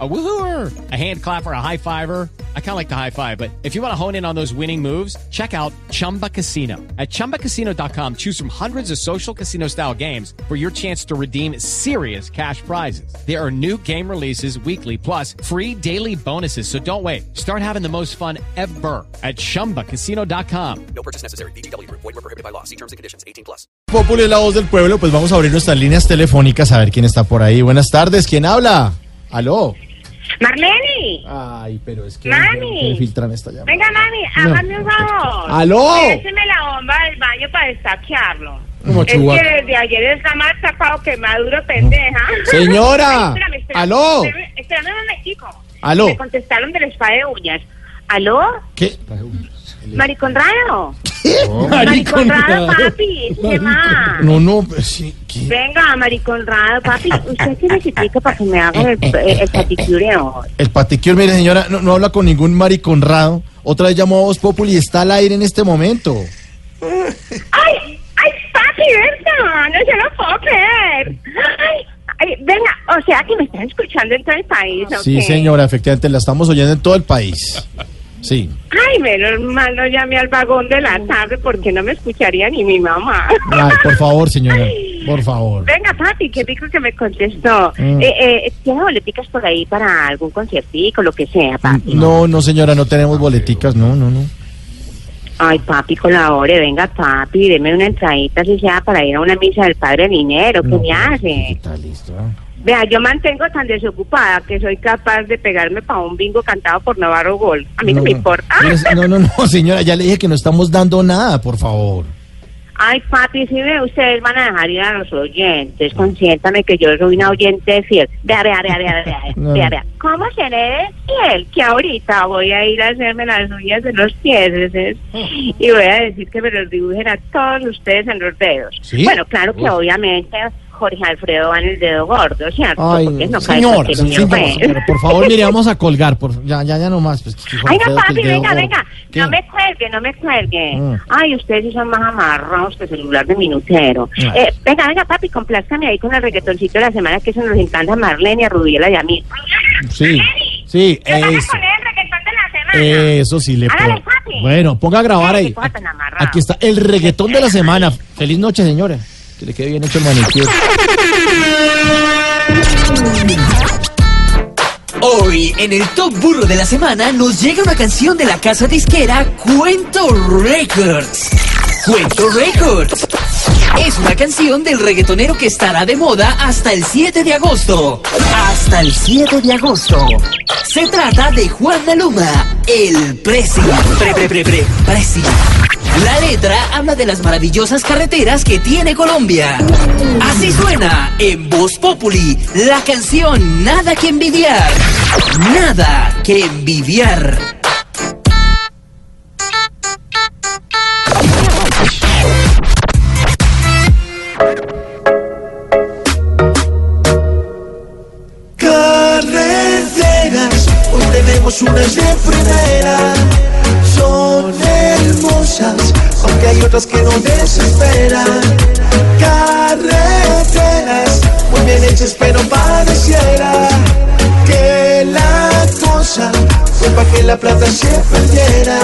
A woohooer, a hand clapper, a high fiver. I kind of like the high five, but if you want to hone in on those winning moves, check out Chumba Casino. At chumbacasino.com, choose from hundreds of social casino style games for your chance to redeem serious cash prizes. There are new game releases weekly, plus free daily bonuses. So don't wait. Start having the most fun ever at chumbacasino.com. No purchase necessary. BGW. Void were prohibited by law. See terms and conditions. 18 plus. Populi es la voz del pueblo, pues vamos a abrir nuestras líneas telefónicas a ver quién está por ahí. Buenas tardes, ¿quién habla? Aló. Marlene, Ay, pero es que Mami. que filtran esta llamada. venga mami, hágame un favor. ¡Aló! Écheme la bomba del baño para destaquearlo. Como Es que desde ayer está más tapado que maduro pendeja. Señora. Espérame, espérame, ¡Aló! Espérame, espérame un momentico. ¡Aló! Me contestaron del spa de uñas. ¿Aló? ¿Qué? Mariconrado. Mariconrado, papi. ¿Qué más? No, no, pues sí. ¿qué? Venga, Mariconrado, papi. ¿Usted qué necesita para que me haga el, el, el paticure hoy? El paticure, mire señora, no, no habla con ningún mariconrado. Otra vez llamó a Voz Populi y está al aire en este momento. ¡Ay! ¡Ay, papi, verdad! No se lo puedo creer. ¡Ay! ay, venga, o sea que me están escuchando en todo el país. Sí, señora, efectivamente, la estamos oyendo en todo el país. Sí. Ay, menos mal no llamé al vagón de la tarde porque no me escucharía ni mi mamá. Ay, por favor, señora, por favor. Venga, papi, qué rico que me contestó. Mm. Eh, eh, ¿Tiene boleticas por ahí para algún conciertico, lo que sea, papi? No, no, señora, no tenemos boleticas, no, no, no. Ay, papi, colabore, venga, papi, deme una entradita, si sea para ir a una misa del Padre Dinero, ¿qué No, me hace? Está listo. Vea, yo mantengo tan desocupada que soy capaz de pegarme para un bingo cantado por Navarro Gol. A mí no, me importa. Mire, No, no, no, señora, ya le dije que no estamos dando nada, por favor. Ay, papi, si ve, ustedes van a dejar ir a los oyentes, consiéntame que yo soy una oyente fiel. Vea, vea, vea, vea, vea, No. vea, vea. ¿Cómo seré de fiel? Que ahorita voy a ir a hacerme las uñas de los pies ese, y voy a decir que me los dibujen a todos ustedes en los dedos. ¿Sí? Bueno, claro que Uf. obviamente Jorge Alfredo va en el dedo gordo, ¿cierto? Ay, Porque no cae niño, señora, pues. por favor, mire, vamos a colgar, por, ya, ya, ya nomás. Pues, Ay, no, papi, venga, gordo. venga. ¿Qué? No me cuelgue, no me cuelgue. Mm. Ay, ustedes sí son más amarrados que celular de minutero. Ah. Eh, venga, venga, papi, complázcame ahí con el reggaetoncito de la semana, que eso nos encanta a Marlene, a Rubiela y a mí. Sí, sí, ¿Qué pasa eso. con el reggaetón de la semana? Eso sí le puedo. Bueno, ponga a grabar ahí. Aquí está el reggaetón de la semana. Feliz noche, señora. Le quede bien hecho el. Hoy, en el Top Burro de la Semana, nos llega una canción de la casa disquera Cuento Records. Cuento Records. Es una canción del reggaetonero que estará de moda hasta el 7 de agosto. Hasta el 7 de agosto. Se trata de Juan Maluma, el Prezi. Pre, pre, pre, pre, Prezi. La letra habla de las maravillosas carreteras que tiene Colombia. Así suena en Voz Populi la canción Nada que envidiar. Nada que envidiar. Carreteras, hoy tenemos unas de. Otras que no desesperan. Carreteras, muy bien hechas, pero pareciera que la cosa fue para que la plata se perdiera.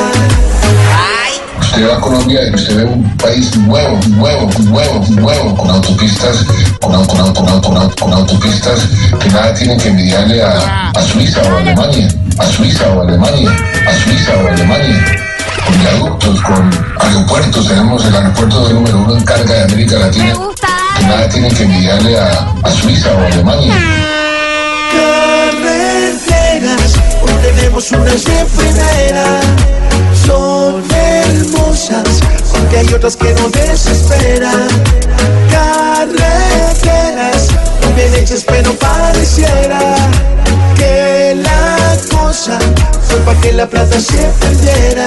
Usted va a Colombia y usted ve un país nuevo, nuevo, nuevo, nuevo, con autopistas, con, au- con, con, con autopistas que nada tienen que envidiarle a, a Suiza o Alemania, a Suiza o Alemania, a Suiza o Alemania. Con viaductos, con aeropuertos, tenemos el aeropuerto de número uno en carga de América Latina, que nada tienen que envidiarle a, a Suiza o Alemania. Carreteras, hoy tenemos unas de primera. Son hermosas, aunque hay otras que no desesperan. cuando se perdiera.